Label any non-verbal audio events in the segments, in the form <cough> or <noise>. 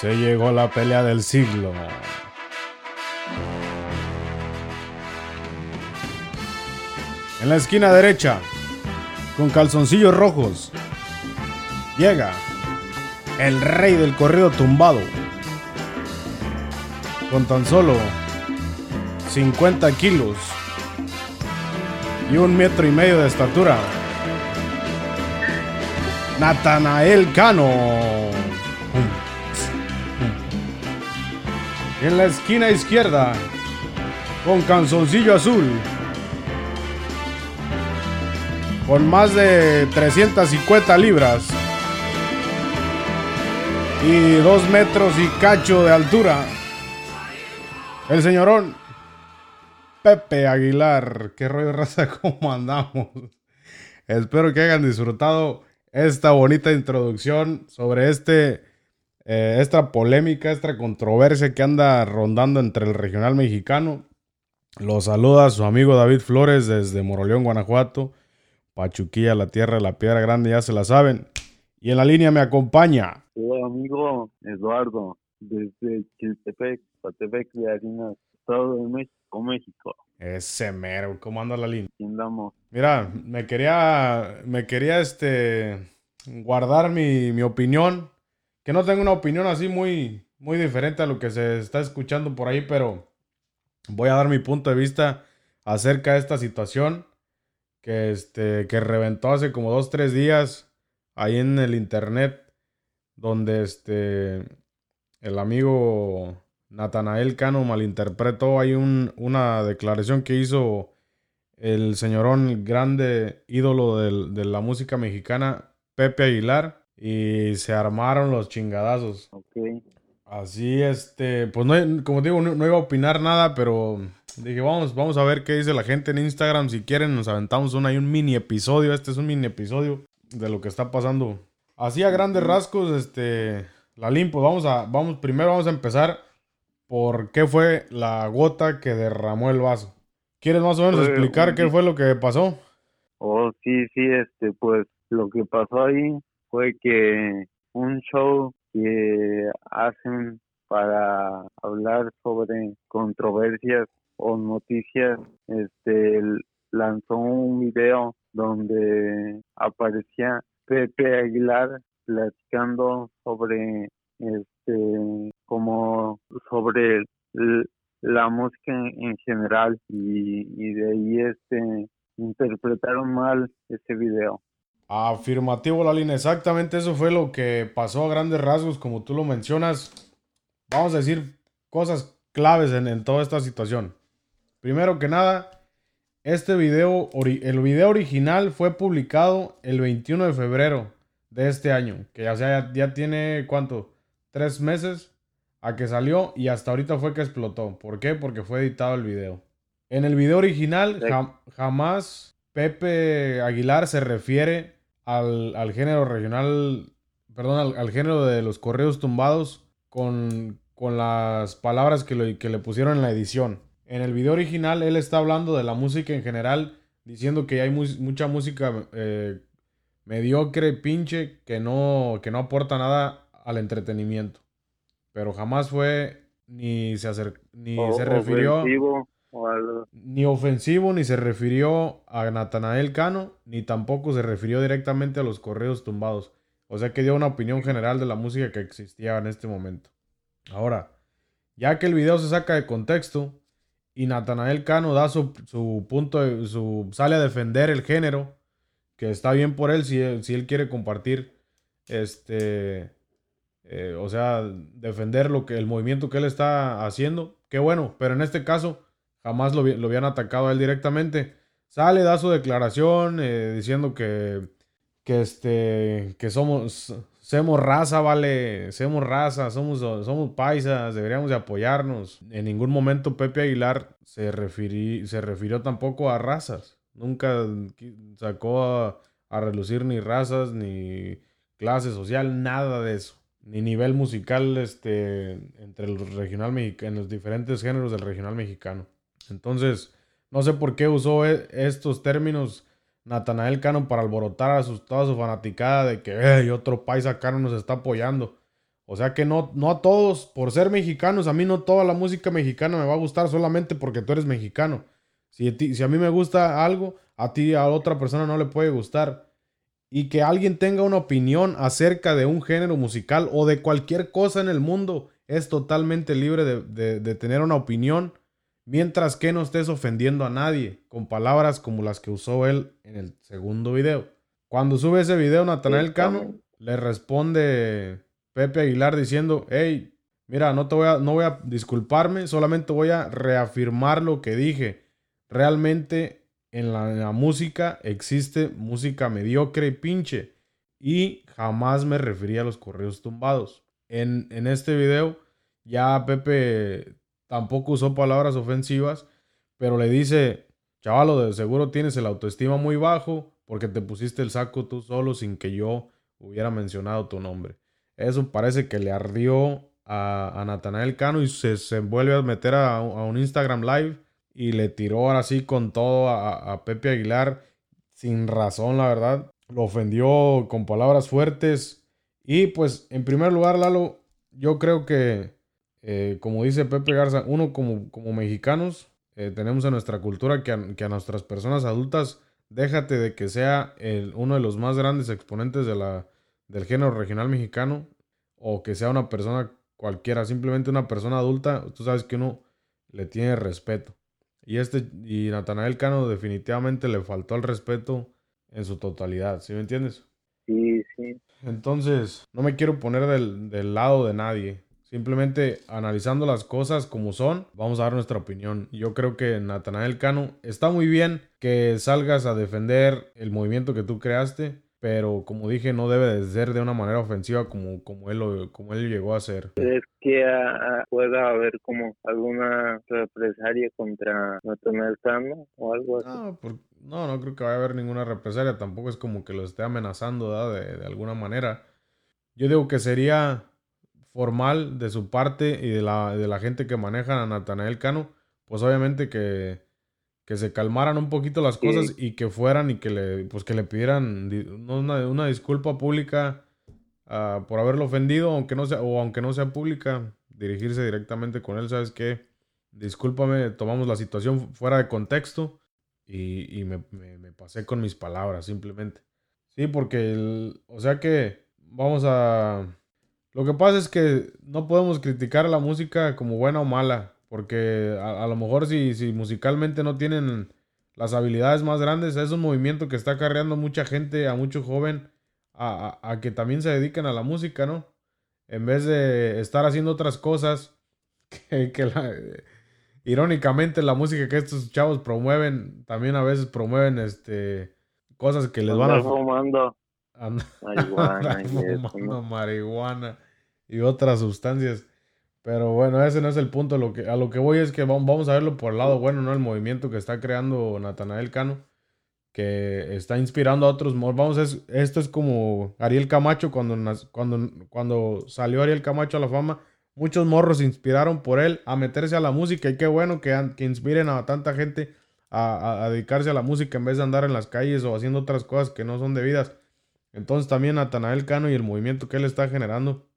Se llegó la pelea del siglo. En la esquina derecha, con calzoncillos rojos, llega el rey del corrido tumbado. Con tan solo 50 kilos y un metro y medio de estatura. Natanael Cano. En la esquina izquierda, con calzoncillo azul, con más de 350 libras y 2 metros y cacho de altura, el señorón Pepe Aguilar. ¿Qué rollo raza? <laughs> ¿Cómo andamos? Espero que hayan disfrutado esta bonita introducción sobre este, eh, esta polémica, esta controversia que anda rondando entre el regional mexicano. Los saluda su amigo David Flores desde Moroleón, Guanajuato. Pachuquilla, la tierra de la piedra grande, ya se la saben. Y en la línea me acompaña. Hola amigo Eduardo, desde Chiltepec, Patepec de Harinas, Estado de México, México. Ese mero, ¿cómo anda la línea? Andamos. Mira, me quería, me quería este, guardar mi, mi, opinión, que no tengo una opinión así muy, muy diferente a lo que se está escuchando por ahí, pero voy a dar mi punto de vista acerca de esta situación que, este, que reventó hace como dos, tres días ahí en el internet, donde este, el amigo Natanael Cano malinterpretó ahí un, una declaración que hizo el señorón grande ídolo de la música mexicana, Pepe Aguilar, y se armaron los chingadazos. Así, este, pues no, como digo, no, iba a opinar nada, pero dije, vamos, vamos a ver qué dice la gente en Instagram. Si quieren, nos aventamos un, un mini episodio. Este es un mini episodio de lo que está pasando. Así a grandes rasgos, este, la limpo. Vamos a, vamos, primero vamos a empezar por qué fue la gota que derramó el vaso. ¿Quieres más o menos explicar qué fue lo que pasó? Oh, sí, sí, este, pues lo que pasó ahí fue que un show que hacen para hablar sobre controversias o noticias, este, lanzó un video donde aparecía Pepe Aguilar platicando sobre este como sobre la música en, general y, de ahí este interpretaron mal ese video. Afirmativo, la línea. Exactamente eso fue lo que pasó a grandes rasgos, como tú lo mencionas. Vamos a decir cosas claves en, en toda esta situación. Primero que nada, este video, el video original fue publicado el 21 de febrero de este año, que ya, sea, ya tiene, ¿cuánto? tres meses a que salió y hasta ahorita fue que explotó. ¿Por qué? Porque fue editado el video. En el video original jamás Pepe Aguilar se refiere al, género regional, perdón, al, género de los correos tumbados con, con las palabras que, que le pusieron en la edición. En el video original él está hablando de la música en general, diciendo que hay mucha música eh, mediocre, pinche, que no, que no aporta nada al entretenimiento. Pero jamás fue ni se ni se refirió ni ofensivo ni se refirió a Natanael Cano ni tampoco se refirió directamente a los correos tumbados. O sea que dio una opinión general de la música que existía en este momento. Ahora, ya que el video se saca de contexto y Natanael Cano da su, punto, de, su, sale a defender el género, que está bien por él si, si él quiere compartir este, eh, o sea, defender lo que, el movimiento que él está haciendo. Qué bueno, pero en este caso jamás lo, lo habían atacado a él directamente. Sale, da su declaración eh, diciendo que, que, este, que somos, somos raza, vale, somos raza, somos, somos paisas, deberíamos de apoyarnos. En ningún momento Pepe Aguilar se, se refirió tampoco a razas. Nunca sacó a, a relucir ni razas, ni clase social, nada de eso ni nivel musical este, entre el regional en los diferentes géneros del regional mexicano. Entonces, no sé por qué usó e, estos términos Natanael Cano para alborotar a toda su fanaticada de que otro país acá nos está apoyando. O sea que no, no a todos, por ser mexicanos, a mí no toda la música mexicana me va a gustar solamente porque tú eres mexicano. Si a, si a mí me gusta algo, a ti, a otra persona no le puede gustar. Y que alguien tenga una opinión acerca de un género musical o de cualquier cosa en el mundo es totalmente libre de, de tener una opinión mientras que no estés ofendiendo a nadie con palabras como las que usó él en el segundo video. Cuando sube ese video, Natanael Cano le responde Pepe Aguilar diciendo, hey, mira, no, te voy a, no voy a disculparme, solamente voy a reafirmar lo que dije. Realmente en la, música existe música mediocre y pinche. Y jamás me refería a los correos tumbados. En, en este video ya Pepe tampoco usó palabras ofensivas, pero le dice, chavalo, de seguro tienes el autoestima muy bajo porque te pusiste el saco tú solo sin que yo hubiera mencionado tu nombre. Eso parece que le ardió a, a Natanael Cano y se, vuelve a meter a, un Instagram Live y le tiró así con todo a, a, Pepe Aguilar sin razón, la verdad. Lo ofendió con palabras fuertes. Y pues, en primer lugar, Lalo, yo creo que, eh, como dice Pepe Garza, uno como, como mexicanos, eh, tenemos en nuestra cultura que a, que a, nuestras personas adultas, déjate de que sea el, uno de los más grandes exponentes de la, del género regional mexicano o que sea una persona cualquiera, simplemente una persona adulta, tú sabes que uno le tiene respeto. Y este y Natanael Cano definitivamente le faltó el respeto en su totalidad, ¿sí me entiendes? Sí, sí. Entonces, no me quiero poner del, del lado de nadie. Simplemente analizando las cosas como son, vamos a dar nuestra opinión. Yo creo que Natanael Cano está muy bien que salgas a defender el movimiento que tú creaste, pero como dije, no debe de ser de una manera ofensiva como, como, él, como él llegó a ser. ¿Crees que pueda haber como alguna represalia contra Natanael Cano o algo así? No, no, creo que vaya a haber ninguna represalia, tampoco es como que lo esté amenazando de, de alguna manera. Yo digo que sería formal de su parte y de la, de la gente que maneja a Natanael Cano, pues obviamente que que se calmaran un poquito las cosas y que fueran y que le, pues que le pidieran una, una disculpa pública uh, por haberlo ofendido, aunque no sea, o aunque no sea pública, dirigirse directamente con él, ¿sabes qué? Discúlpame, tomamos la situación fuera de contexto y, y me, me, pasé con mis palabras, simplemente. Sí, porque, el, o sea que vamos a... Lo que pasa es que no podemos criticar la música como buena o mala. Porque a, lo mejor si, si, musicalmente no tienen las habilidades más grandes, es un movimiento que está carreando mucha gente, a mucho joven, a, que también se dediquen a la música, ¿no? En vez de estar haciendo otras cosas <laughs> que, irónicamente la música que estos chavos promueven, también a veces promueven este cosas que les van a... Fumando. Marihuana, <laughs> marihuana y otras sustancias pero bueno, ese no es el punto. Lo que, a lo que voy es que vamos a verlo por el lado bueno, ¿no? El movimiento que está creando Natanael Cano, que está inspirando a otros. Vamos, es, esto es como Ariel Camacho cuando, cuando, cuando salió Ariel Camacho a la fama. Muchos morros se inspiraron por él a meterse a la música y qué bueno que, que inspiren a tanta gente a, a, dedicarse a la música en vez de andar en las calles o haciendo otras cosas que no son debidas. Entonces también Natanael Cano y el movimiento que él está generando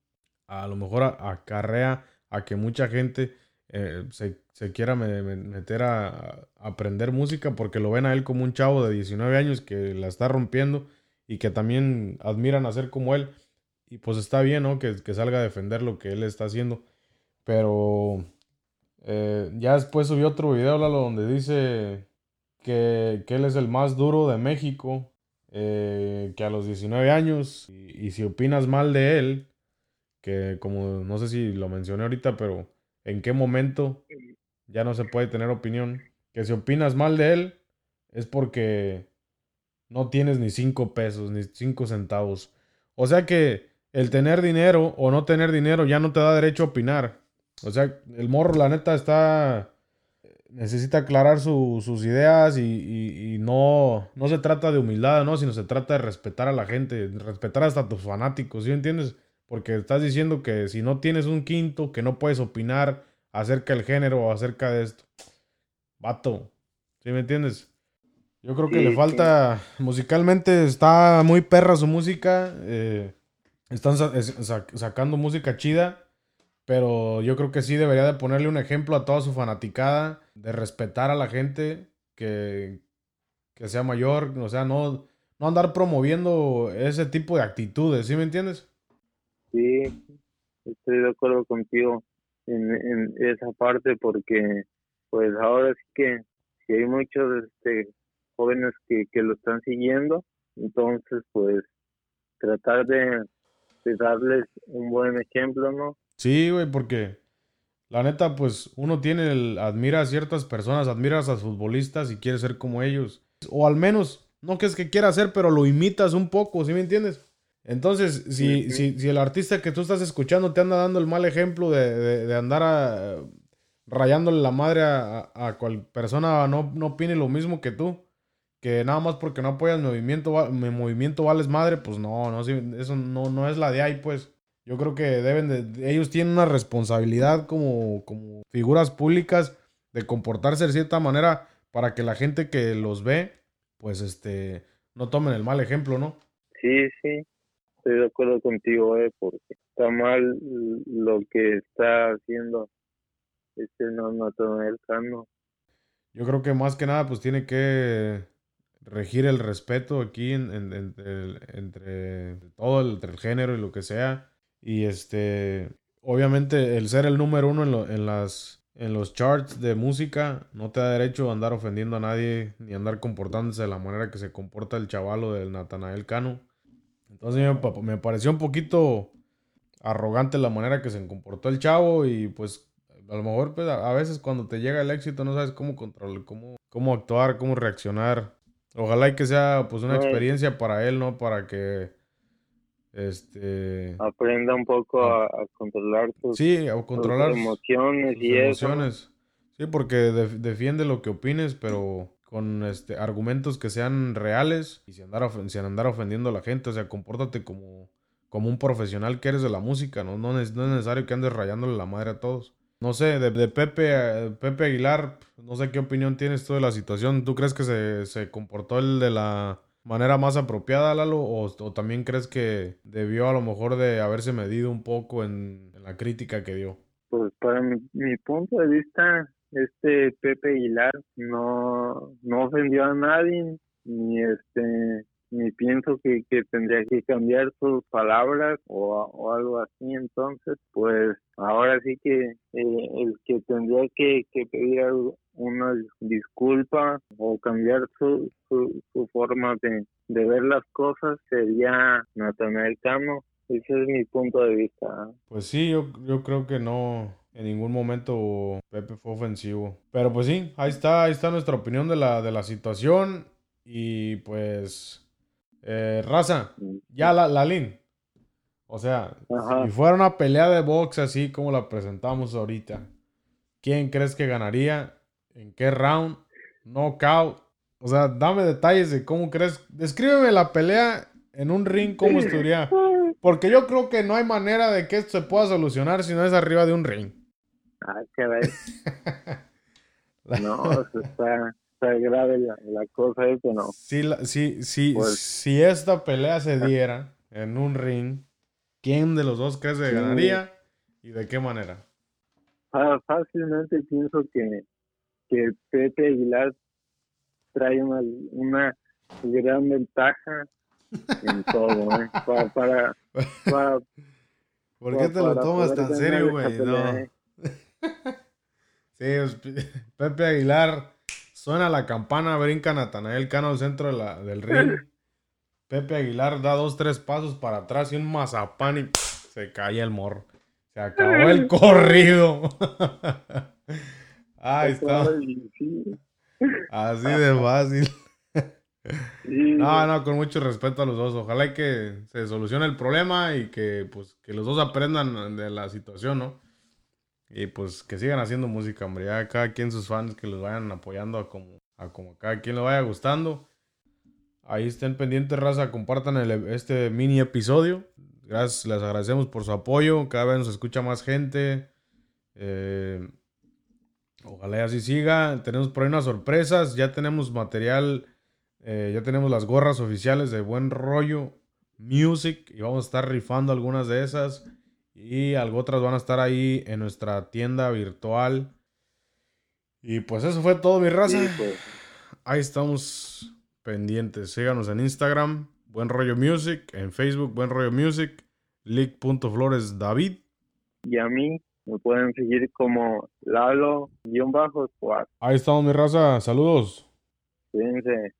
a lo mejor acarrea a que mucha gente eh, se, quiera meter a, aprender música porque lo ven a él como un chavo de 19 años que la está rompiendo y que también admiran hacer como él. Y pues está bien, ¿no? Que, salga a defender lo que él está haciendo. Pero eh, ya después subió otro video, donde dice que, él es el más duro de México, eh, que a los 19 años, y, si opinas mal de él, que como no sé si lo mencioné ahorita, pero en qué momento ya no se puede tener opinión. Que si opinas mal de él es porque no tienes ni cinco pesos, ni cinco centavos. O sea que el tener dinero o no tener dinero ya no te da derecho a opinar. O sea, el morro, la neta, está. Necesita aclarar sus ideas y, no, no se trata de humildad, ¿no? Sino se trata de respetar a la gente, respetar hasta a tus fanáticos, ¿sí entiendes? Porque estás diciendo que si no tienes un quinto, que no puedes opinar acerca del género o acerca de esto. Vato. ¿Sí me entiendes? Yo creo que le falta. Musicalmente está muy perra su música. Eh, están sacando música chida, pero yo creo que sí debería de ponerle un ejemplo a toda su fanaticada, de respetar a la gente que, que sea mayor, o sea, no, no andar promoviendo ese tipo de actitudes, ¿sí me entiendes? Sí, estoy de acuerdo contigo en, en esa parte porque pues ahora sí que si hay muchos este, jóvenes que, que lo están siguiendo, entonces pues tratar de, de darles un buen ejemplo, ¿no? Sí, güey, porque la neta, pues uno tiene, el, admira a ciertas personas, admira a los futbolistas y quiere ser como ellos. O al menos, no que es que quiera hacer, pero lo imitas un poco, ¿sí me entiendes? Entonces, si, si, si el artista que tú estás escuchando te anda dando el mal ejemplo de, de, andar a, rayándole la madre a, a, cual persona no, no opine lo mismo que tú, que nada más porque no apoyas mi movimiento, mi movimiento vales madre, pues no, no, eso no, no es la de ahí, pues. Yo creo que deben de, ellos tienen una responsabilidad como, como figuras públicas de comportarse de cierta manera para que la gente que los ve, pues este, no tomen el mal ejemplo, ¿no? Sí, sí, estoy de acuerdo contigo, eh, porque está mal lo que está haciendo este no, no el cano. Yo creo que más que nada, pues tiene que regir el respeto aquí entre todo el, entre el género y lo que sea y este, obviamente el ser el número uno en, en, las, en los charts de música no te da derecho a andar ofendiendo a nadie ni andar comportándose de la manera que se comporta el chavalo del Natanael Cano. Entonces me, me pareció un poquito arrogante la manera que se comportó el chavo y pues a lo mejor pues, a, veces cuando te llega el éxito no sabes cómo controlar, cómo, cómo actuar, cómo reaccionar. Ojalá y que sea pues una experiencia para él, ¿no? Para que este aprenda un poco a, controlar sus, sí, a controlar emociones y emociones. Sí, porque defiende lo que opines, pero con este argumentos que sean reales y sin andar, sin andar ofendiendo a la gente, o sea, compórtate como, como un profesional que eres de la música, ¿no? No, es, necesario que andes rayándole la madre a todos. No sé, de, Pepe, Pepe Aguilar, no sé qué opinión tienes tú de la situación. ¿Tú crees que se, se comportó el de la manera más apropiada, Lalo? O, también crees que debió a lo mejor de haberse medido un poco en, la crítica que dio? Pues para mi, punto de vista, este Pepe Aguilar no, no ofendió a nadie, ni este ni pienso que, que tendría que cambiar sus palabras o, o, algo así entonces pues ahora sí que eh, el que tendría que, que pedir una disculpa o cambiar su, su, forma de, de, ver las cosas sería Natanael Cano ese es mi punto de vista pues sí yo, yo creo que no en ningún momento Pepe fue ofensivo. Pero pues sí, ahí está, ahí está nuestra opinión de la, de la situación. Y pues eh, raza, ya la, la Lin. O sea, si fuera una pelea de box así como la presentamos ahorita, ¿quién crees que ganaría? ¿En qué round? ¿Knockout? O sea, dame detalles de cómo crees. Descríbeme la pelea en un ring, cómo estaría. Porque yo creo que no hay manera de que esto se pueda solucionar si no es arriba de un ring. Ay, qué <laughs> no, está, grave la, cosa es que no. Si, si, si, pues si esta pelea se diera en un ring, ¿quién de los dos crees que ganaría y de qué manera? fácilmente pienso que, que Pepe Aguilar trae una, una gran ventaja en todo, ¿eh? para, para, para, ¿Por qué te lo tomas tan serio, güey? No. ¿eh? <laughs> sí, Pepe Aguilar Suena la campana, brinca Natanael Cano al centro del ring. <laughs> Pepe Aguilar da dos, tres pasos para atrás y un mazapán y se cae el morro. Se acabó el <laughs> corrido. <laughs> Ahí está. Así de fácil. No, no, con mucho respeto a los dos. Ojalá que se solucione el problema y que pues que los dos aprendan de la situación, ¿no? Y pues que sigan haciendo música, hombre. Ya cada quien sus fans que los vayan apoyando a como, a como cada quien le vaya gustando. Ahí estén pendientes, raza. Compartan este mini episodio. Gracias, les agradecemos por su apoyo. Cada vez nos escucha más gente. Eh, ojalá así siga. Tenemos por ahí unas sorpresas. Ya tenemos material. Eh, ya tenemos las gorras oficiales de buen rollo. Music y vamos a estar rifando algunas de esas y algo otras van a estar ahí en nuestra tienda virtual. Y pues eso fue todo, mi raza. pues. Ahí estamos pendientes. Síganos en Instagram, Buen Rollo Music, en Facebook, Buen Rollo Music, League.flores David. Y a mí me pueden seguir como Lalo-Squad. Ahí estamos, mi raza. Saludos. Cuídense.